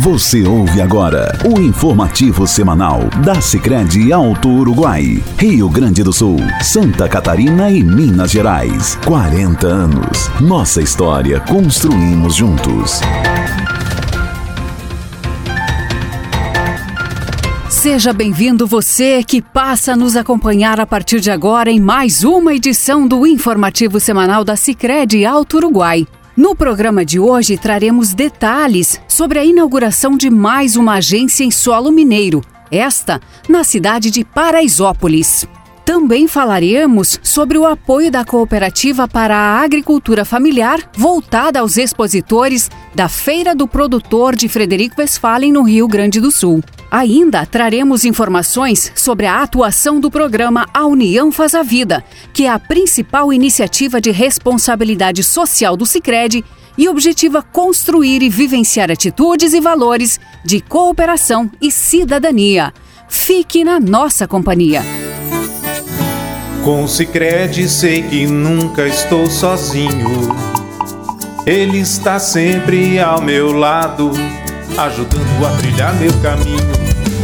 Você ouve agora o informativo semanal da Sicredi Alto Uruguai, Rio Grande do Sul, Santa Catarina e Minas Gerais. 40 anos. Nossa história construímos juntos. Seja bem-vindo você que passa a nos acompanhar a partir de agora em mais uma edição do informativo semanal da Sicredi Alto Uruguai. No programa de hoje traremos detalhes sobre a inauguração de mais uma agência em solo mineiro, esta na cidade de Paraisópolis. Também falaremos sobre o apoio da cooperativa para a agricultura familiar voltada aos expositores da Feira do Produtor de Frederico Westphalen no Rio Grande do Sul. Ainda traremos informações sobre a atuação do programa A União Faz a Vida, que é a principal iniciativa de responsabilidade social do Sicredi e objetiva construir e vivenciar atitudes e valores de cooperação e cidadania. Fique na nossa companhia. Com o Sicredi sei que nunca estou sozinho. Ele está sempre ao meu lado ajudando a trilhar meu caminho.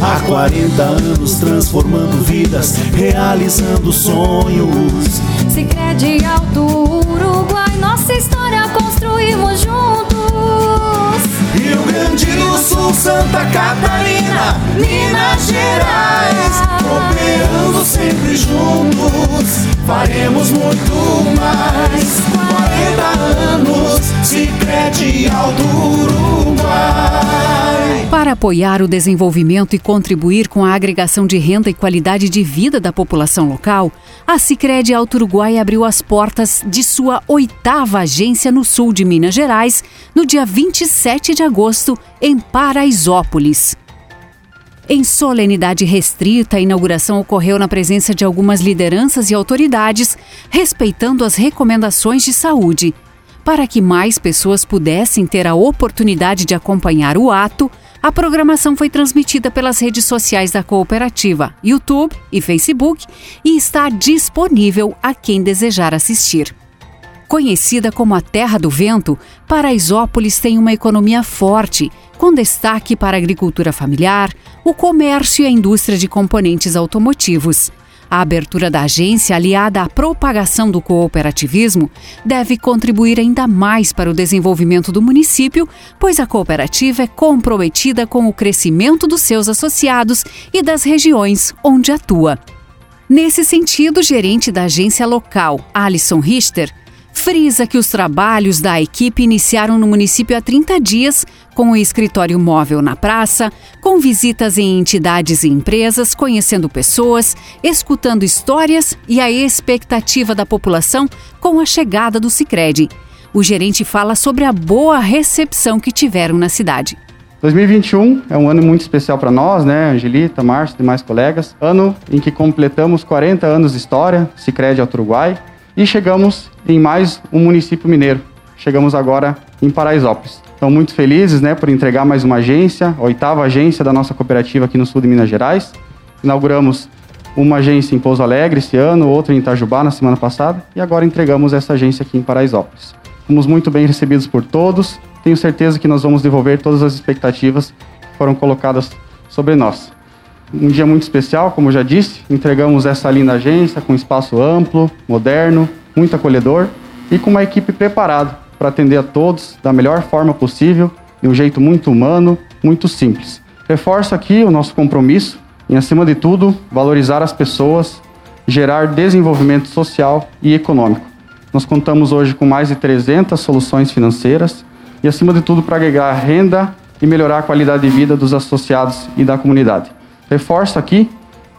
Há 40 anos transformando vidas, realizando sonhos. Santa Catarina, Minas Gerais, cooperando sempre juntos, faremos muito mais. 40 anos, se crede Alto Uruguai. Para apoiar o desenvolvimento e contribuir com a agregação de renda e qualidade de vida da população local, a Sicredi Alto Uruguai abriu as portas de sua oitava agência no sul de Minas Gerais no dia 27 de agosto, em Paraisópolis. Em solenidade restrita, a inauguração ocorreu na presença de algumas lideranças e autoridades, respeitando as recomendações de saúde. Para que mais pessoas pudessem ter a oportunidade de acompanhar o ato, a programação foi transmitida pelas redes sociais da cooperativa, YouTube e Facebook, e está disponível a quem desejar assistir. Conhecida como a Terra do Vento, Paraisópolis tem uma economia forte, com destaque para a agricultura familiar, o comércio e a indústria de componentes automotivos. A abertura da agência, aliada à propagação do cooperativismo, deve contribuir ainda mais para o desenvolvimento do município, pois a cooperativa é comprometida com o crescimento dos seus associados e das regiões onde atua. Nesse sentido, o gerente da agência local, Alison Richter, frisa que os trabalhos da equipe iniciaram no município há 30 dias, com o escritório móvel na praça, com visitas em entidades e empresas, conhecendo pessoas, escutando histórias e a expectativa da população com a chegada do Sicredi. O gerente fala sobre a boa recepção que tiveram na cidade. 2021 é um ano muito especial para nós, né, Angelita, Márcio e demais colegas. Ano em que completamos 40 anos de história, Sicredi Alto Uruguai, e chegamos em mais um município mineiro. Chegamos agora em Paraisópolis. Estão muito felizes né, por entregar mais uma agência, a oitava agência da nossa cooperativa aqui no sul de Minas Gerais. Inauguramos uma agência em Pouso Alegre esse ano, outra em Itajubá na semana passada, e agora entregamos essa agência aqui em Paraisópolis. Fomos muito bem recebidos por todos, tenho certeza que nós vamos devolver todas as expectativas que foram colocadas sobre nós um dia muito especial, como já disse. Entregamos essa linda agência com espaço amplo, moderno, muito acolhedor e com uma equipe preparada para atender a todos da melhor forma possível, de um jeito muito humano, muito simples. Reforço aqui o nosso compromisso em, acima de tudo, valorizar as pessoas, gerar desenvolvimento social e econômico. Nós contamos hoje com mais de 300 soluções financeiras e, acima de tudo, para agregar renda e melhorar a qualidade de vida dos associados e da comunidade. Reforço aqui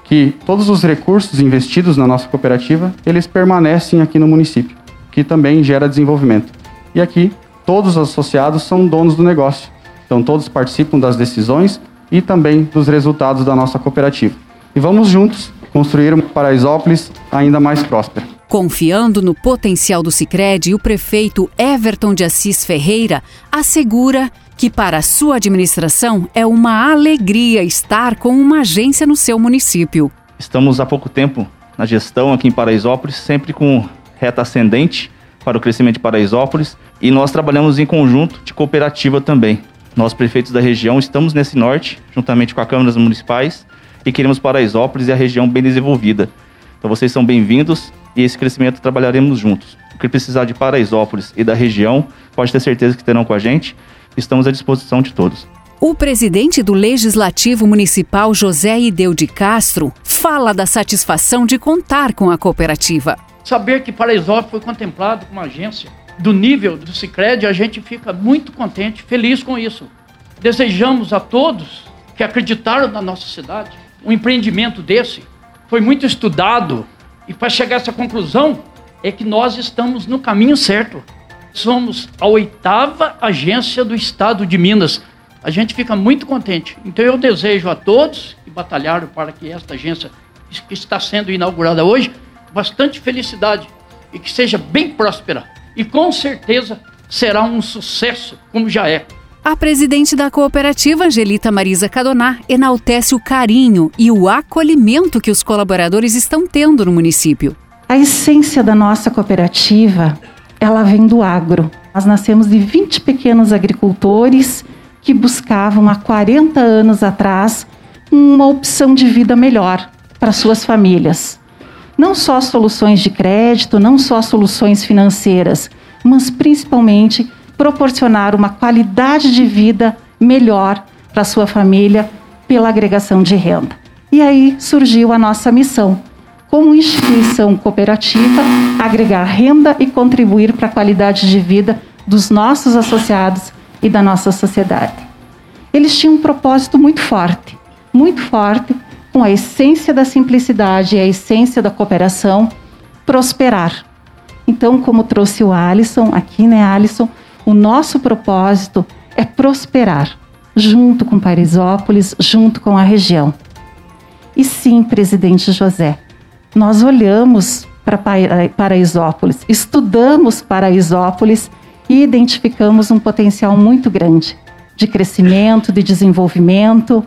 que todos os recursos investidos na nossa cooperativa, eles permanecem aqui no município, que também gera desenvolvimento. E aqui, todos os associados são donos do negócio. Então, todos participam das decisões e também dos resultados da nossa cooperativa. E vamos juntos construir uma Paraisópolis ainda mais próspera. Confiando no potencial do Sicredi, o prefeito Everton de Assis Ferreira assegura que para sua administração é uma alegria estar com uma agência no seu município. Estamos há pouco tempo na gestão aqui em Paraisópolis, sempre com reta ascendente para o crescimento de Paraisópolis e nós trabalhamos em conjunto de cooperativa também. Nós, prefeitos da região, estamos nesse norte, juntamente com a Câmara Municipais, e queremos Paraisópolis e a região bem desenvolvida. Então vocês são bem-vindos e esse crescimento trabalharemos juntos. O que precisar de Paraisópolis e da região, pode ter certeza que terão com a gente. Estamos à disposição de todos. O presidente do Legislativo Municipal, José Ideu de Castro, fala da satisfação de contar com a cooperativa. Saber que Paraisópolis foi contemplado como agência do nível do Cicred, a gente fica muito contente, feliz com isso. Desejamos a todos que acreditaram na nossa cidade, um empreendimento desse foi muito estudado e para chegar a essa conclusão é que nós estamos no caminho certo. Somos a oitava agência do estado de Minas. A gente fica muito contente. Então eu desejo a todos que batalharam para que esta agência que está sendo inaugurada hoje, bastante felicidade e que seja bem próspera e com certeza será um sucesso, como já é. A presidente da cooperativa, Angelita Marisa Cadoná, enaltece o carinho e o acolhimento que os colaboradores estão tendo no município. A essência da nossa cooperativa, ela vem do agro. Nós nascemos de 20 pequenos agricultores que buscavam há 40 anos atrás uma opção de vida melhor para suas famílias não só soluções de crédito, não só soluções financeiras, mas principalmente proporcionar uma qualidade de vida melhor para sua família pela agregação de renda. E aí surgiu a nossa missão, como instituição cooperativa, agregar renda e contribuir para a qualidade de vida dos nossos associados e da nossa sociedade. Eles tinham um propósito muito forte, muito forte, com a essência da simplicidade e a essência da cooperação, prosperar. Então, como trouxe o Alisson, aqui, né, Alisson, o nosso propósito é prosperar, junto com Parisópolis, junto com a região. E sim, presidente José, nós olhamos para Paraisópolis, estudamos Paraisópolis e identificamos um potencial muito grande de crescimento, de desenvolvimento.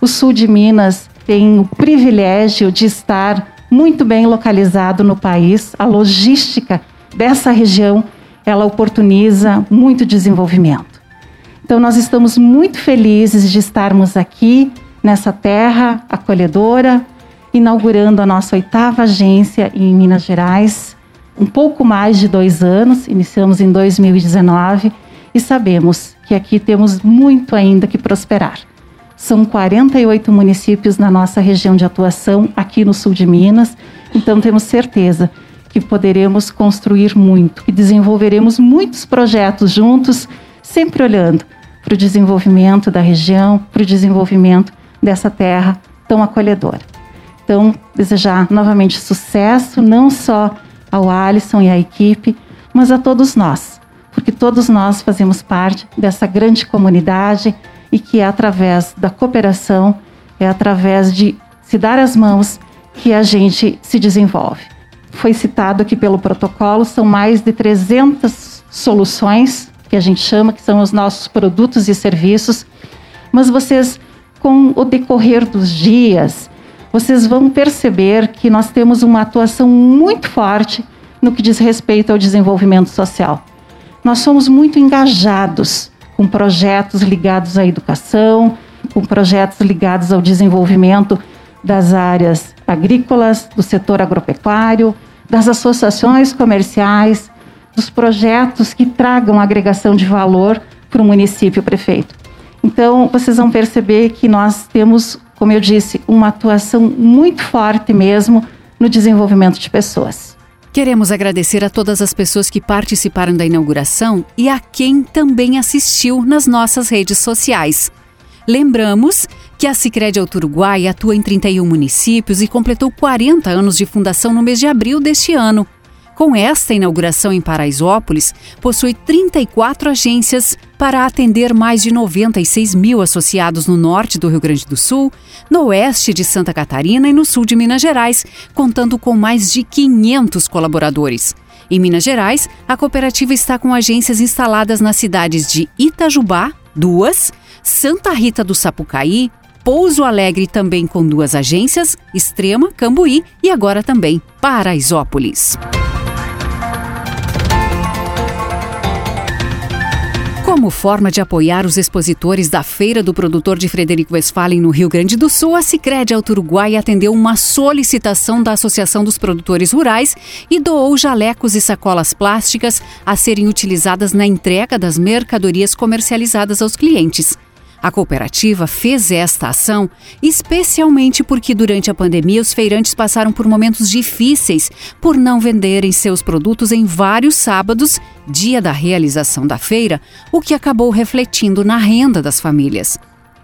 O sul de Minas tem o privilégio de estar muito bem localizado no país. A logística dessa região, ela oportuniza muito desenvolvimento. Então nós estamos muito felizes de estarmos aqui nessa terra acolhedora, inaugurando a nossa oitava agência em Minas Gerais. Um pouco mais de dois anos, iniciamos em 2019 e sabemos que aqui temos muito ainda que prosperar. São 48 municípios na nossa região de atuação, aqui no sul de Minas. Então, temos certeza que poderemos construir muito, e desenvolveremos muitos projetos juntos, sempre olhando para o desenvolvimento da região, para o desenvolvimento dessa terra tão acolhedora. Então, desejar novamente sucesso, não só ao Alisson e à equipe, mas a todos nós, porque todos nós fazemos parte dessa grande comunidade e que é através da cooperação, é através de se dar as mãos que a gente se desenvolve. Foi citado aqui pelo protocolo, são mais de 300 soluções que a gente chama, que são os nossos produtos e serviços, mas vocês, com o decorrer dos dias, vocês vão perceber que nós temos uma atuação muito forte no que diz respeito ao desenvolvimento social. Nós somos muito engajados com projetos ligados à educação, com projetos ligados ao desenvolvimento das áreas agrícolas, do setor agropecuário, das associações comerciais, dos projetos que tragam agregação de valor para o município prefeito. Então, vocês vão perceber que nós temos, como eu disse, uma atuação muito forte mesmo no desenvolvimento de pessoas. Queremos agradecer a todas as pessoas que participaram da inauguração e a quem também assistiu nas nossas redes sociais. Lembramos que a Sicredi Uruguai atua em 31 municípios e completou 40 anos de fundação no mês de abril deste ano. Com esta inauguração em Paraisópolis, possui 34 agências para atender mais de 96 mil associados no norte do Rio Grande do Sul, no oeste de Santa Catarina e no sul de Minas Gerais, contando com mais de 500 colaboradores. Em Minas Gerais, a cooperativa está com agências instaladas nas cidades de Itajubá, duas, Santa Rita do Sapucaí, Pouso Alegre também com duas agências, Extrema, Cambuí e agora também Paraisópolis. Como forma de apoiar os expositores da Feira do Produtor de Frederico Westphalen no Rio Grande do Sul, a Sicredi Alto Uruguai atendeu uma solicitação da Associação dos Produtores Rurais e doou jalecos e sacolas plásticas a serem utilizadas na entrega das mercadorias comercializadas aos clientes. A cooperativa fez esta ação especialmente porque durante a pandemia os feirantes passaram por momentos difíceis por não venderem seus produtos em vários sábados, dia da realização da feira, o que acabou refletindo na renda das famílias.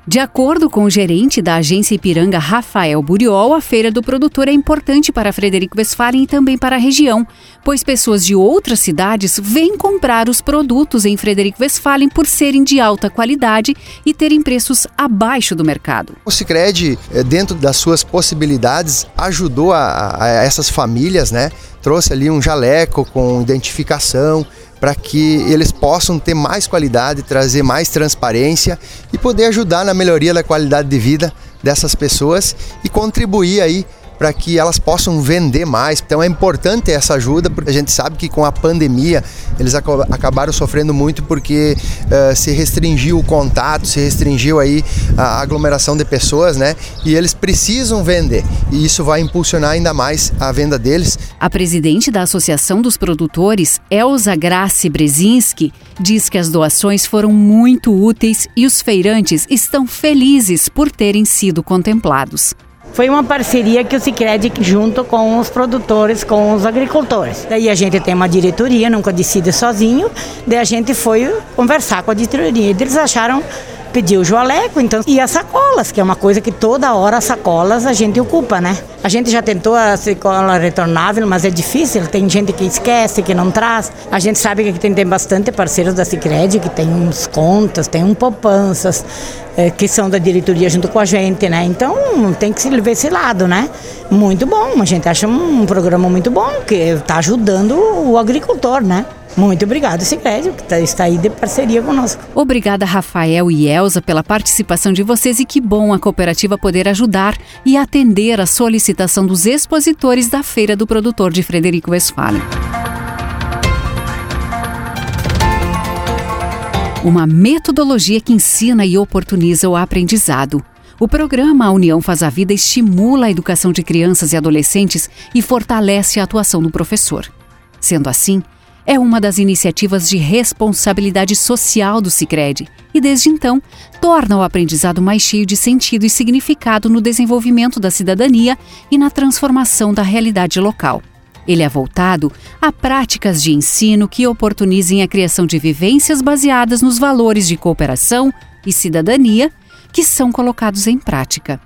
De acordo com o gerente da agência Ipiranga, Rafael Buriol, a feira do produtor é importante para Frederico Westphalen e também para a região, pois pessoas de outras cidades vêm comprar os produtos em Frederico Westphalen por serem de alta qualidade e terem preços abaixo do mercado. O Sicredi, eh, dentro das suas possibilidades, ajudou a, a essas famílias, né? Trouxe ali um jaleco com identificação, para que eles possam ter mais qualidade, trazer mais transparência e poder ajudar na melhoria da qualidade de vida dessas pessoas e contribuir aí para que elas possam vender mais. Então é importante essa ajuda, porque a gente sabe que com a pandemia eles acabaram sofrendo muito porque uh, se restringiu o contato, se restringiu aí a aglomeração de pessoas, né? E eles precisam vender e isso vai impulsionar ainda mais a venda deles. A presidente da Associação dos Produtores, Elza Graci Brezinski, diz que as doações foram muito úteis e os feirantes estão felizes por terem sido contemplados. Foi uma parceria que o Sicredi junto com os produtores, com os agricultores. Daí a gente tem uma diretoria, nunca decide sozinho. Daí a gente foi conversar com a diretoria. Eles acharam pediu o joaleco, então, e as sacolas, que é uma coisa que toda hora as sacolas a gente ocupa, né? A gente já tentou a sacola retornável, mas é difícil, tem gente que esquece, que não traz. A gente sabe que tem, tem bastante parceiros da Cicred, que tem uns contas, tem um poupanças, é, que são da diretoria junto com a gente, né? Então tem que se ver esse lado, né? Muito bom, a gente acha um programa muito bom, que está ajudando o agricultor, né? Muito obrigado, Sicredi, que tá, está aí de parceria conosco. Obrigada, Rafael e Elza, pela participação de vocês e que bom a cooperativa poder ajudar e atender a solicitação dos expositores da Feira do Produtor de Frederico Westphalen. Uma metodologia que ensina e oportuniza o aprendizado. O programa A União Faz a Vida estimula a educação de crianças e adolescentes e fortalece a atuação do professor. Sendo assim, é uma das iniciativas de responsabilidade social do Sicredi e desde então torna o aprendizado mais cheio de sentido e significado no desenvolvimento da cidadania e na transformação da realidade local. Ele é voltado a práticas de ensino que oportunizem a criação de vivências baseadas nos valores de cooperação e cidadania que são colocados em prática.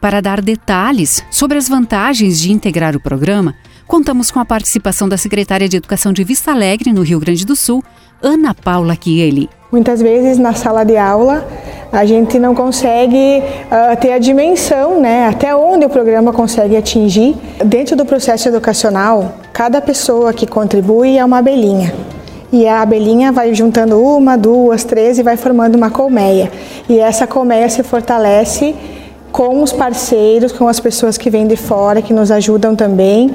Para dar detalhes sobre as vantagens de integrar o programa, contamos com a participação da secretária de Educação de Vista Alegre, no Rio Grande do Sul, Ana Paula Chieli. Muitas vezes na sala de aula a gente não consegue uh, ter a dimensão, né, até onde o programa consegue atingir. Dentro do processo educacional, cada pessoa que contribui é uma abelhinha. E a abelhinha vai juntando uma, duas, três e vai formando uma colmeia. E essa colmeia se fortalece com os parceiros, com as pessoas que vêm de fora, que nos ajudam também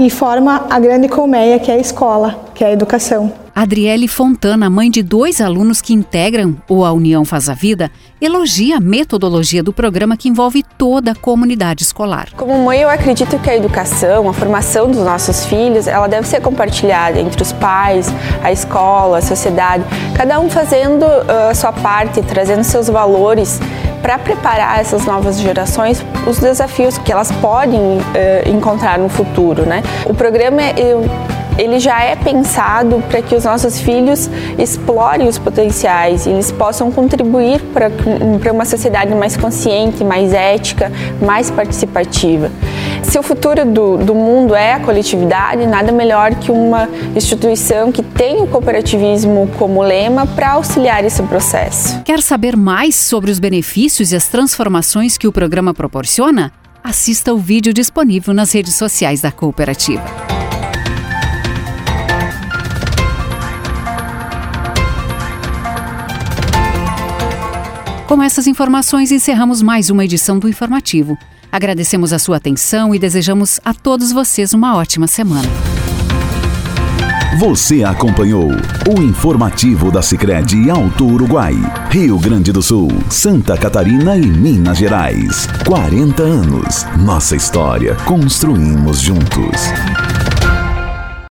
e forma a grande colmeia que é a escola, que é a educação. Adriele Fontana, mãe de dois alunos que integram o A União Faz a Vida, elogia a metodologia do programa que envolve toda a comunidade escolar. Como mãe, eu acredito que a educação, a formação dos nossos filhos, ela deve ser compartilhada entre os pais, a escola, a sociedade, cada um fazendo a sua parte, trazendo seus valores para preparar essas novas gerações os desafios que elas podem uh, encontrar no futuro, né? O programa ele já é pensado para que os nossos filhos explorem os potenciais e eles possam contribuir para uma sociedade mais consciente, mais ética, mais participativa. Se o futuro do, do mundo é a coletividade, nada melhor que uma instituição que tem o cooperativismo como lema para auxiliar esse processo. Quer saber mais sobre os benefícios e as transformações que o programa proporciona? Assista o vídeo disponível nas redes sociais da cooperativa. Com essas informações, encerramos mais uma edição do Informativo. Agradecemos a sua atenção e desejamos a todos vocês uma ótima semana. Você acompanhou o informativo da Sicredi Alto Uruguai, Rio Grande do Sul, Santa Catarina e Minas Gerais. 40 anos. Nossa história construímos juntos.